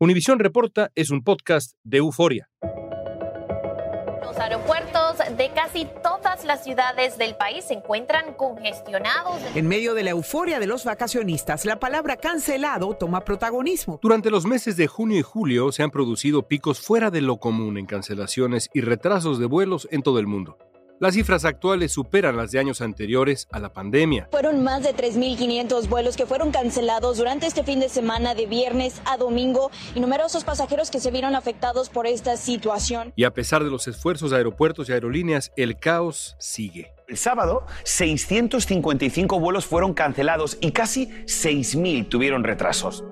Univisión Reporta es un podcast de Euforia. Los aeropuertos de casi todas las ciudades del país se encuentran congestionados. En medio de la euforia de los vacacionistas, la palabra cancelado toma protagonismo. Durante los meses de junio y julio se han producido picos fuera de lo común en cancelaciones y retrasos de vuelos en todo el mundo. Las cifras actuales superan las de años anteriores a la pandemia. Fueron más de 3.500 vuelos que fueron cancelados durante este fin de semana de viernes a domingo y numerosos pasajeros que se vieron afectados por esta situación. Y a pesar de los esfuerzos de aeropuertos y aerolíneas, el caos sigue. El sábado, 655 vuelos fueron cancelados y casi 6.000 tuvieron retrasos.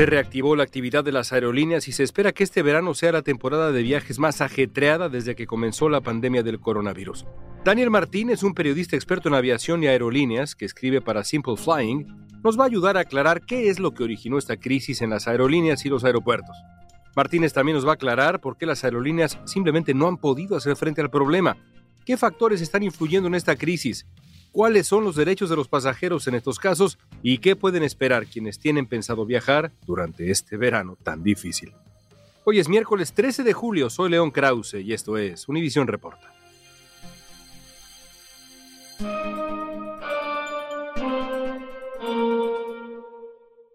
Se reactivó la actividad de las aerolíneas y se espera que este verano sea la temporada de viajes más ajetreada desde que comenzó la pandemia del coronavirus. Daniel Martín es un periodista experto en aviación y aerolíneas que escribe para Simple Flying. Nos va a ayudar a aclarar qué es lo que originó esta crisis en las aerolíneas y los aeropuertos. Martínez también nos va a aclarar por qué las aerolíneas simplemente no han podido hacer frente al problema. ¿Qué factores están influyendo en esta crisis? Cuáles son los derechos de los pasajeros en estos casos y qué pueden esperar quienes tienen pensado viajar durante este verano tan difícil. Hoy es miércoles 13 de julio, soy León Krause y esto es Univisión Reporta.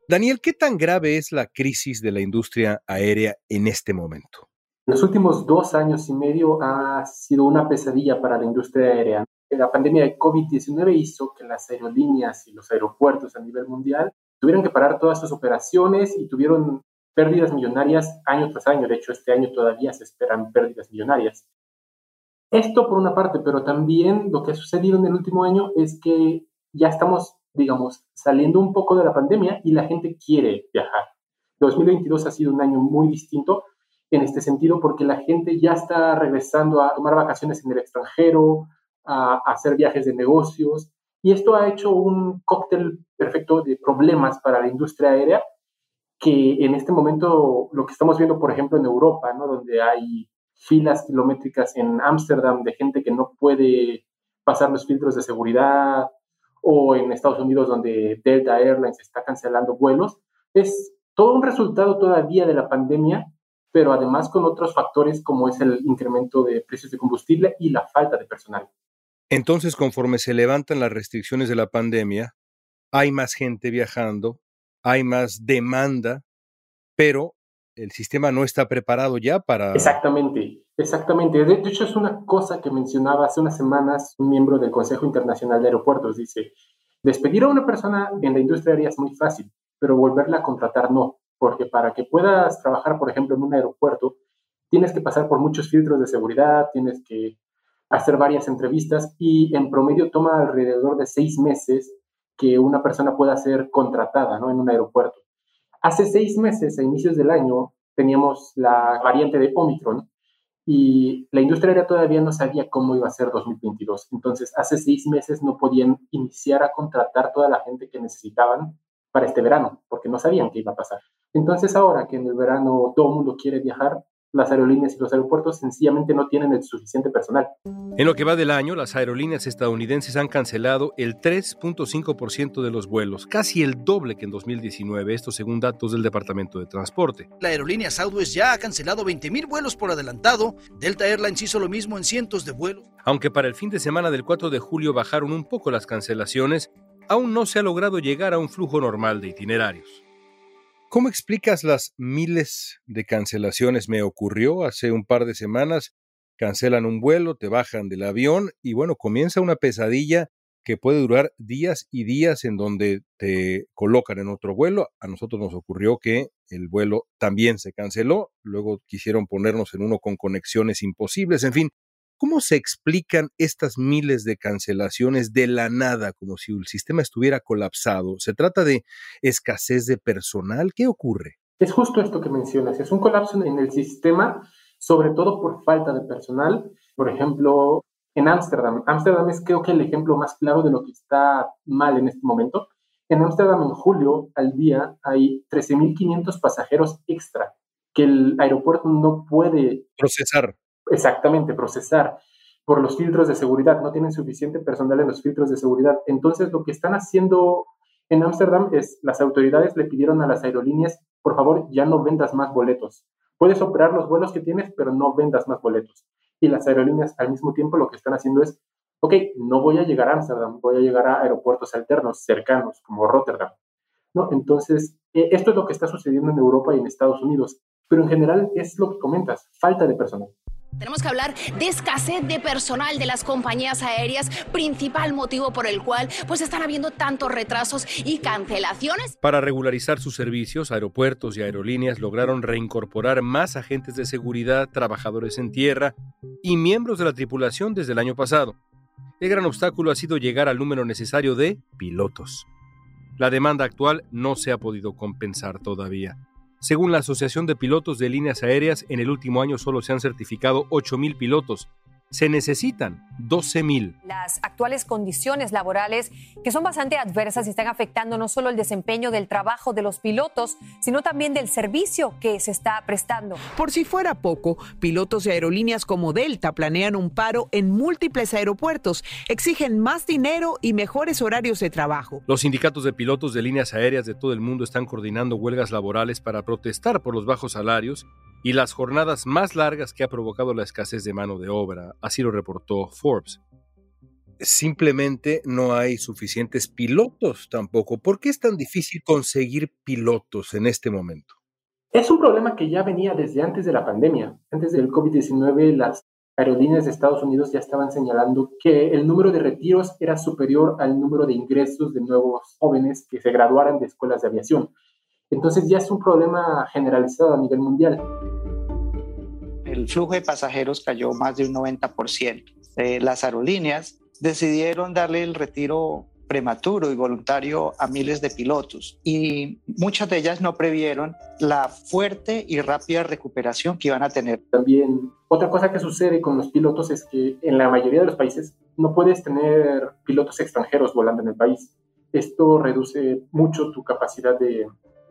Daniel, ¿qué tan grave es la crisis de la industria aérea en este momento? Los últimos dos años y medio ha sido una pesadilla para la industria aérea la pandemia de COVID-19 hizo que las aerolíneas y los aeropuertos a nivel mundial tuvieran que parar todas sus operaciones y tuvieron pérdidas millonarias año tras año. De hecho, este año todavía se esperan pérdidas millonarias. Esto por una parte, pero también lo que ha sucedido en el último año es que ya estamos, digamos, saliendo un poco de la pandemia y la gente quiere viajar. 2022 ha sido un año muy distinto en este sentido porque la gente ya está regresando a tomar vacaciones en el extranjero, a, hacer viajes de negocios. Y esto ha hecho un cóctel perfecto de problemas para la industria aérea, que en este momento lo que estamos viendo, por ejemplo, en Europa, ¿no? donde hay filas kilométricas en Ámsterdam de gente que no puede pasar los filtros de seguridad, o en Estados Unidos, donde Delta Airlines está cancelando vuelos, es todo un resultado todavía de la pandemia, pero además con otros factores como es el incremento de precios de combustible y la falta de personal. Entonces, conforme se levantan las restricciones de la pandemia, hay más gente viajando, hay más demanda, pero el sistema no está preparado ya para... Exactamente, exactamente. De, hecho, es una cosa que mencionaba hace unas semanas un miembro del Consejo Internacional de Aeropuertos. Dice, despedir a una persona en la industria es muy fácil, pero volverla a contratar no, porque para que puedas trabajar, por ejemplo, en un aeropuerto, tienes que pasar por muchos filtros de seguridad, tienes que hacer varias entrevistas y en promedio toma alrededor de seis meses que una persona pueda ser contratada ¿no? en un aeropuerto. Hace seis meses, a inicios del año, teníamos la variante de Omicron y la industria aérea todavía no sabía cómo iba a ser 2022. Entonces, hace seis meses no podían iniciar a contratar toda la gente que necesitaban para este verano, porque no sabían qué iba a pasar. Entonces, ahora que en el verano todo el mundo quiere viajar, las aerolíneas y los aeropuertos sencillamente no tienen el suficiente personal. En lo que va del año, las aerolíneas estadounidenses han cancelado el 3.5% de los vuelos, casi el doble que en 2019, esto según datos del Departamento de Transporte. La aerolínea Southwest ya ha cancelado 20.000 vuelos por adelantado, Delta Airlines hizo lo mismo en cientos de vuelos. Aunque para el fin de semana del 4 de julio bajaron un poco las cancelaciones, aún no se ha logrado llegar a un flujo normal de itinerarios. ¿Cómo explicas las miles de cancelaciones? Me ocurrió hace un par de semanas, cancelan un vuelo, te bajan del avión y bueno, comienza una pesadilla que puede durar días y días en donde te colocan en otro vuelo. A nosotros nos ocurrió que el vuelo también se canceló, luego quisieron ponernos en uno con conexiones imposibles, en fin. ¿Cómo se explican estas miles de cancelaciones de la nada, como si el sistema estuviera colapsado? ¿Se trata de escasez de personal? ¿Qué ocurre? Es justo esto que mencionas, es un colapso en el sistema, sobre todo por falta de personal. Por ejemplo, en Ámsterdam. Ámsterdam es creo que el ejemplo más claro de lo que está mal en este momento. En Ámsterdam en julio al día hay 13.500 pasajeros extra que el aeropuerto no puede procesar. Exactamente, procesar por los filtros de seguridad. No tienen suficiente personal en los filtros de seguridad. Entonces lo que están haciendo en Ámsterdam es las autoridades le pidieron a las aerolíneas, por favor, ya no vendas más boletos. Puedes operar los vuelos que tienes, pero no vendas más boletos y las aerolíneas al mismo tiempo lo que están haciendo es, ok, no voy a llegar a Amsterdam, voy a llegar a aeropuertos alternos, cercanos, como Rotterdam. ¿no? Entonces, e, esto es lo que está sucediendo en Europa y en Estados Unidos, pero en general es lo que comentas, falta de personal. Tenemos que hablar de escasez de personal de las compañías aéreas, principal motivo por el cual pues están habiendo tantos retrasos y cancelaciones. Para regularizar sus servicios, aeropuertos y aerolíneas lograron reincorporar más agentes de seguridad, trabajadores en tierra y miembros de la tripulación desde el año pasado. El gran obstáculo ha sido llegar al número necesario de pilotos. La demanda actual no se ha podido compensar todavía. Según la Asociación de Pilotos de Líneas Aéreas, en el último año solo se han certificado 8.000 pilotos, se necesitan 12.000. Las actuales condiciones laborales, que son bastante adversas y están afectando no solo el desempeño del trabajo de los pilotos, sino también del servicio que se está prestando. Por si fuera poco, pilotos de aerolíneas como Delta planean un paro en múltiples aeropuertos, exigen más dinero y mejores horarios de trabajo. Los sindicatos de pilotos de líneas aéreas de todo el mundo están coordinando huelgas laborales para protestar por los bajos salarios y las jornadas más largas que ha provocado la escasez de mano de obra, así lo reportó Forbes. Simplemente no hay suficientes pilotos tampoco. ¿Por qué es tan difícil conseguir pilotos en este momento? Es un problema que ya venía desde antes de la pandemia. Antes del COVID-19, las aerolíneas de Estados Unidos ya estaban señalando que el número de retiros era superior al número de ingresos de nuevos jóvenes que se graduaran de escuelas de aviación. Entonces ya es un problema generalizado a nivel mundial. El flujo de pasajeros cayó más de un 90%. Eh, las aerolíneas decidieron darle el retiro prematuro y voluntario a miles de pilotos y muchas de ellas no previeron la fuerte y rápida recuperación que iban a tener. También otra cosa que sucede con los pilotos es que en la mayoría de los países no puedes tener pilotos extranjeros volando en el país. Esto reduce mucho tu capacidad de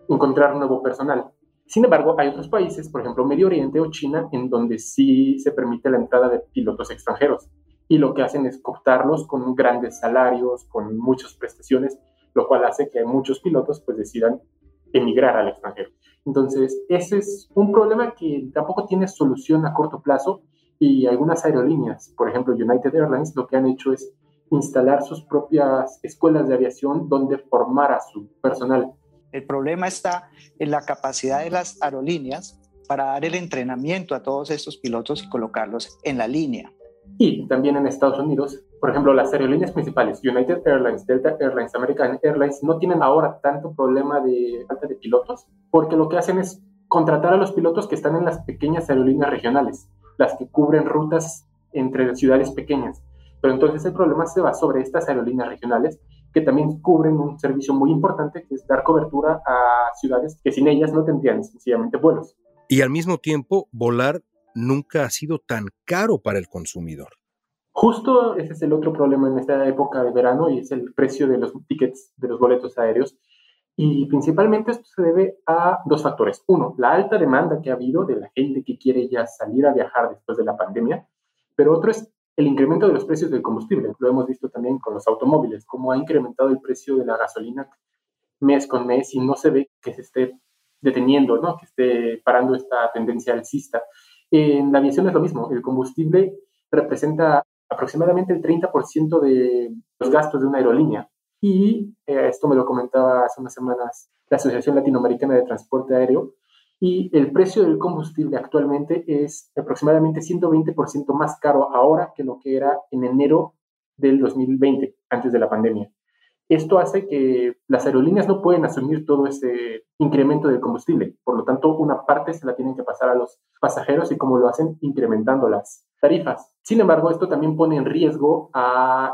encontrar nuevo personal. Sin embargo, hay otros países, por ejemplo Medio Oriente o China, en donde sí se permite la entrada de pilotos extranjeros y lo que hacen es cooptarlos con grandes salarios, con muchas prestaciones, lo cual hace que muchos pilotos pues decidan emigrar al extranjero. Entonces, ese es un problema que tampoco tiene solución a corto plazo y algunas aerolíneas, por ejemplo United Airlines, lo que han hecho es instalar sus propias escuelas de aviación donde formar a su personal el problema está en la capacidad de las aerolíneas para dar el entrenamiento a todos estos pilotos y colocarlos en la línea. Y también en Estados Unidos, por ejemplo, las aerolíneas principales, United Airlines, Delta Airlines, American Airlines, no tienen ahora tanto problema de falta de pilotos, porque lo que hacen es contratar a los pilotos que están en las pequeñas aerolíneas regionales, las que cubren rutas entre ciudades pequeñas. Pero entonces el problema se va sobre estas aerolíneas regionales que también cubren un servicio muy importante, que es dar cobertura a ciudades que sin ellas no tendrían sencillamente vuelos. Y al mismo tiempo, volar nunca ha sido tan caro para el consumidor. Justo ese es el otro problema en esta época de verano y es el precio de los tickets, de los boletos aéreos. Y principalmente esto se debe a dos factores. Uno, la alta demanda que ha habido de la gente que quiere ya salir a viajar después de la pandemia. Pero otro es el incremento de los precios del combustible. Lo hemos visto también con los automóviles, cómo ha incrementado el precio de la gasolina mes con mes y no se ve que se esté deteniendo, ¿no? que esté parando esta tendencia alcista. En la aviación es lo mismo, el combustible representa aproximadamente el 30% de los gastos de una aerolínea. Y eh, esto me lo comentaba hace unas semanas la Asociación Latinoamericana de Transporte Aéreo, y el precio del combustible actualmente es aproximadamente 120% más caro ahora que lo que era en enero del 2020, antes de la pandemia. Esto hace que las aerolíneas no pueden asumir todo ese incremento del combustible. Por lo tanto, una parte se la tienen que pasar a los pasajeros y como lo hacen, incrementando las tarifas. Sin embargo, esto también pone en riesgo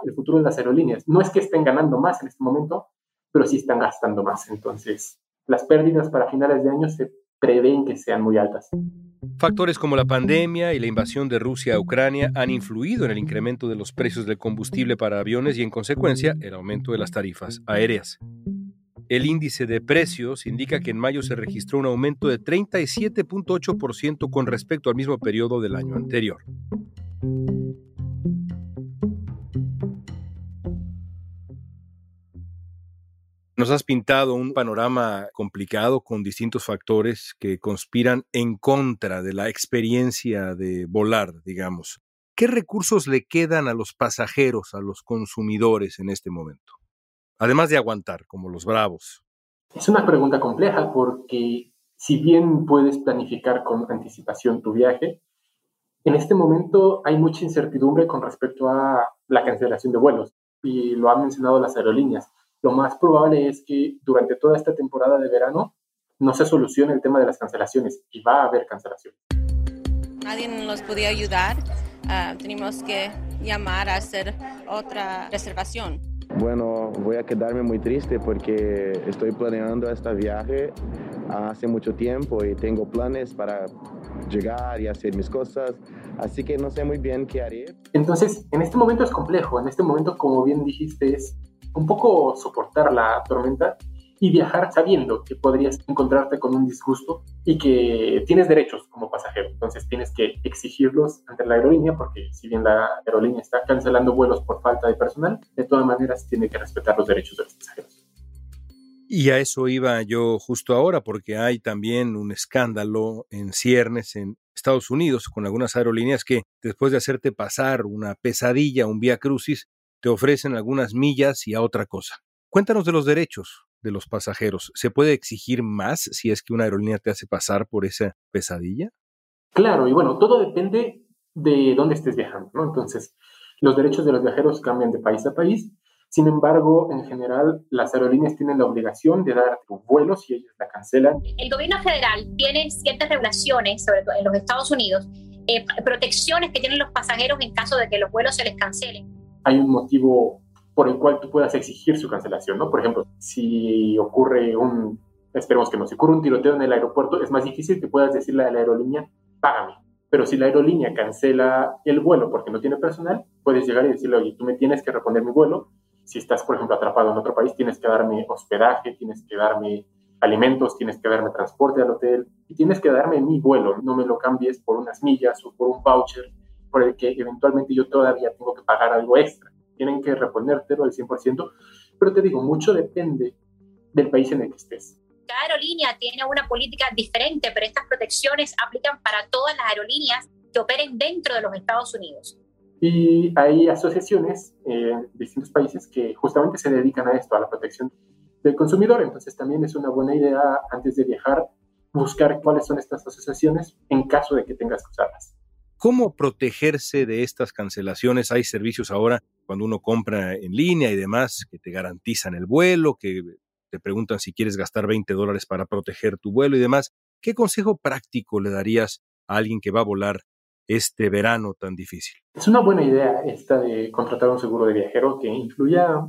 el futuro de las aerolíneas. No es que estén ganando más en este momento, pero sí están gastando más. Entonces, las pérdidas para finales de año se prevén que sean muy altas. Factores como la pandemia y la invasión de Rusia a Ucrania han influido en el incremento de los precios del combustible para aviones y en consecuencia el aumento de las tarifas aéreas. El índice de precios indica que en mayo se registró un aumento de 37.8% con respecto al mismo periodo del año anterior. Nos has pintado un panorama complicado con distintos factores que conspiran en contra de la experiencia de volar, digamos. ¿Qué recursos le quedan a los pasajeros, a los consumidores en este momento? Además de aguantar, como los bravos. Es una pregunta compleja porque si bien puedes planificar con anticipación tu viaje, en este momento hay mucha incertidumbre con respecto a la cancelación de vuelos y lo han mencionado las aerolíneas lo más probable es que durante toda esta temporada de verano no se solucione el tema de las cancelaciones y va a haber cancelaciones. Nadie nos podía ayudar, uh, tenemos que llamar a hacer otra reservación. Bueno, voy a quedarme muy triste porque estoy planeando este viaje hace mucho tiempo y tengo planes para llegar y hacer mis cosas, así que no sé muy bien qué haré. Entonces, en este momento es complejo, en este momento, como bien dijiste, es un poco soportar la tormenta y viajar sabiendo que podrías encontrarte con un disgusto y que tienes derechos como pasajero. Entonces tienes que exigirlos ante la aerolínea porque si bien la aerolínea está cancelando vuelos por falta de personal, de todas maneras tiene que respetar los derechos de los pasajeros. Y a eso iba yo justo ahora porque hay también un escándalo en ciernes en Estados Unidos con algunas aerolíneas que después de hacerte pasar una pesadilla, un vía crucis, te ofrecen algunas millas y a otra cosa. Cuéntanos de los derechos de los pasajeros. ¿Se puede exigir más si es que una aerolínea te hace pasar por esa pesadilla? Claro, y bueno, todo depende de dónde estés viajando, ¿no? Entonces, los derechos de los viajeros cambian de país a país. Sin embargo, en general, las aerolíneas tienen la obligación de dar tu vuelo si ellos la cancelan. El gobierno federal tiene ciertas regulaciones, sobre todo en los Estados Unidos, eh, protecciones que tienen los pasajeros en caso de que los vuelos se les cancelen hay un motivo por el cual tú puedas exigir su cancelación, ¿no? Por ejemplo, si ocurre un, esperemos que no, si ocurre un tiroteo en el aeropuerto, es más difícil que puedas decirle a la aerolínea, págame. Pero si la aerolínea cancela el vuelo porque no tiene personal, puedes llegar y decirle, oye, tú me tienes que reponer mi vuelo. Si estás, por ejemplo, atrapado en otro país, tienes que darme hospedaje, tienes que darme alimentos, tienes que darme transporte al hotel y tienes que darme mi vuelo. No me lo cambies por unas millas o por un voucher por el que eventualmente yo todavía tengo que pagar algo extra. Tienen que reponértelo al 100%, pero te digo, mucho depende del país en el que estés. Cada aerolínea tiene una política diferente, pero estas protecciones aplican para todas las aerolíneas que operen dentro de los Estados Unidos. Y hay asociaciones en distintos países que justamente se dedican a esto, a la protección del consumidor. Entonces también es una buena idea antes de viajar buscar cuáles son estas asociaciones en caso de que tengas que usarlas. ¿Cómo protegerse de estas cancelaciones? Hay servicios ahora cuando uno compra en línea y demás que te garantizan el vuelo, que te preguntan si quieres gastar 20 dólares para proteger tu vuelo y demás. ¿Qué consejo práctico le darías a alguien que va a volar este verano tan difícil? Es una buena idea esta de contratar un seguro de viajero que incluya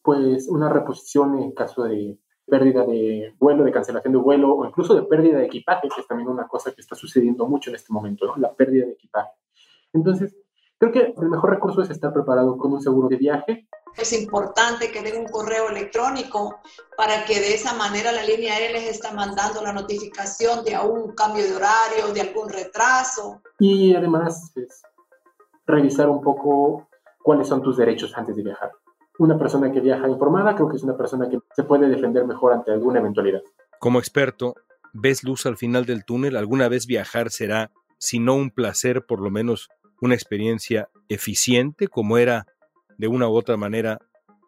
pues una reposición en caso de pérdida de vuelo, de cancelación de vuelo o incluso de pérdida de equipaje, que es también una cosa que está sucediendo mucho en este momento, ¿no? la pérdida de equipaje. Entonces, creo que el mejor recurso es estar preparado con un seguro de viaje. Es importante que den un correo electrónico para que de esa manera la línea aérea les está mandando la notificación de algún cambio de horario, de algún retraso. Y además, es revisar un poco cuáles son tus derechos antes de viajar una persona que viaja informada creo que es una persona que se puede defender mejor ante alguna eventualidad. Como experto, ¿ves luz al final del túnel? ¿Alguna vez viajar será, si no un placer, por lo menos una experiencia eficiente como era de una u otra manera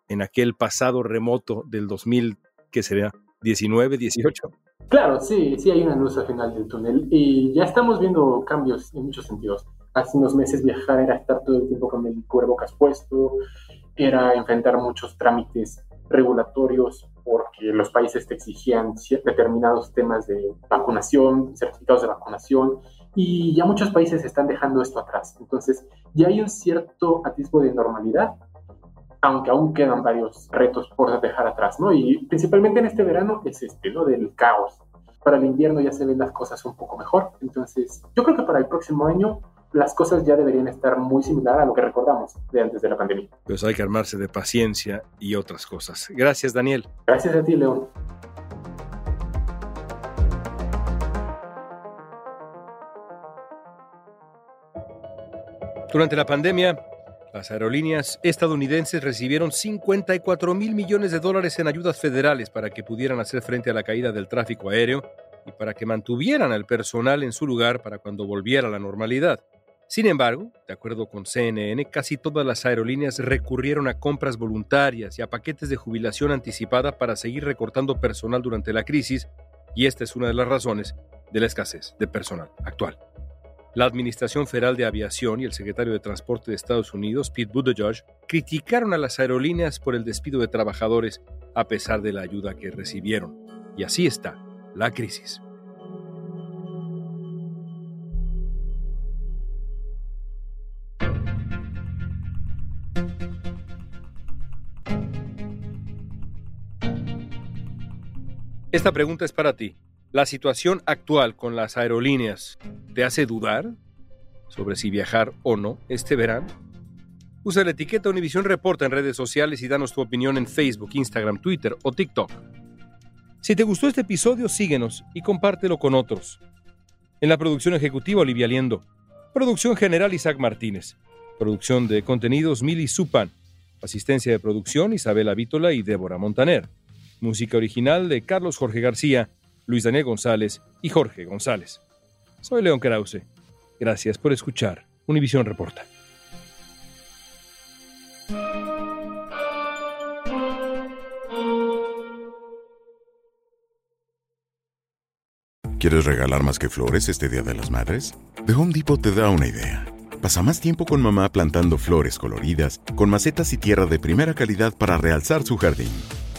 en aquel pasado remoto del 2000, que sería 19, 18? Claro, sí, sí hay una luz al final del túnel y ya estamos viendo cambios en muchos sentidos. Hace unos meses viajar era estar todo el tiempo con el cubrebocas puesto, era enfrentar muchos trámites regulatorios porque los países te exigían determinados temas de vacunación, certificados de vacunación, y ya muchos países están dejando esto atrás. Entonces, ya hay un cierto atisbo de normalidad, aunque aún quedan varios retos por dejar atrás, ¿no? Y principalmente en este verano es este, ¿no? Del caos. Para el invierno ya se ven las cosas un poco mejor. Entonces, yo creo que para el próximo año las cosas ya deberían estar muy similares a lo que recordamos de antes de la pandemia. Pues hay que armarse de paciencia y otras cosas. Gracias, Daniel. Gracias a ti, León. Durante la pandemia, las aerolíneas estadounidenses recibieron 54 mil millones de dólares en ayudas federales para que pudieran hacer frente a la caída del tráfico aéreo y para que mantuvieran al personal en su lugar para cuando volviera a la normalidad. Sin embargo, de acuerdo con CNN, casi todas las aerolíneas recurrieron a compras voluntarias y a paquetes de jubilación anticipada para seguir recortando personal durante la crisis, y esta es una de las razones de la escasez de personal actual. La Administración Federal de Aviación y el secretario de Transporte de Estados Unidos, Pete Buttigieg, criticaron a las aerolíneas por el despido de trabajadores a pesar de la ayuda que recibieron. Y así está la crisis. Esta pregunta es para ti. ¿La situación actual con las aerolíneas te hace dudar sobre si viajar o no este verano? Usa la etiqueta Univisión Reporta en redes sociales y danos tu opinión en Facebook, Instagram, Twitter o TikTok. Si te gustó este episodio, síguenos y compártelo con otros. En la producción ejecutiva, Olivia Liendo. Producción general, Isaac Martínez. Producción de contenidos, Mili Supan. Asistencia de producción, Isabela Vítola y Débora Montaner. Música original de Carlos Jorge García, Luis Daniel González y Jorge González. Soy León Krause. Gracias por escuchar Univisión Reporta. ¿Quieres regalar más que flores este Día de las Madres? The Home Depot te da una idea. Pasa más tiempo con mamá plantando flores coloridas, con macetas y tierra de primera calidad para realzar su jardín.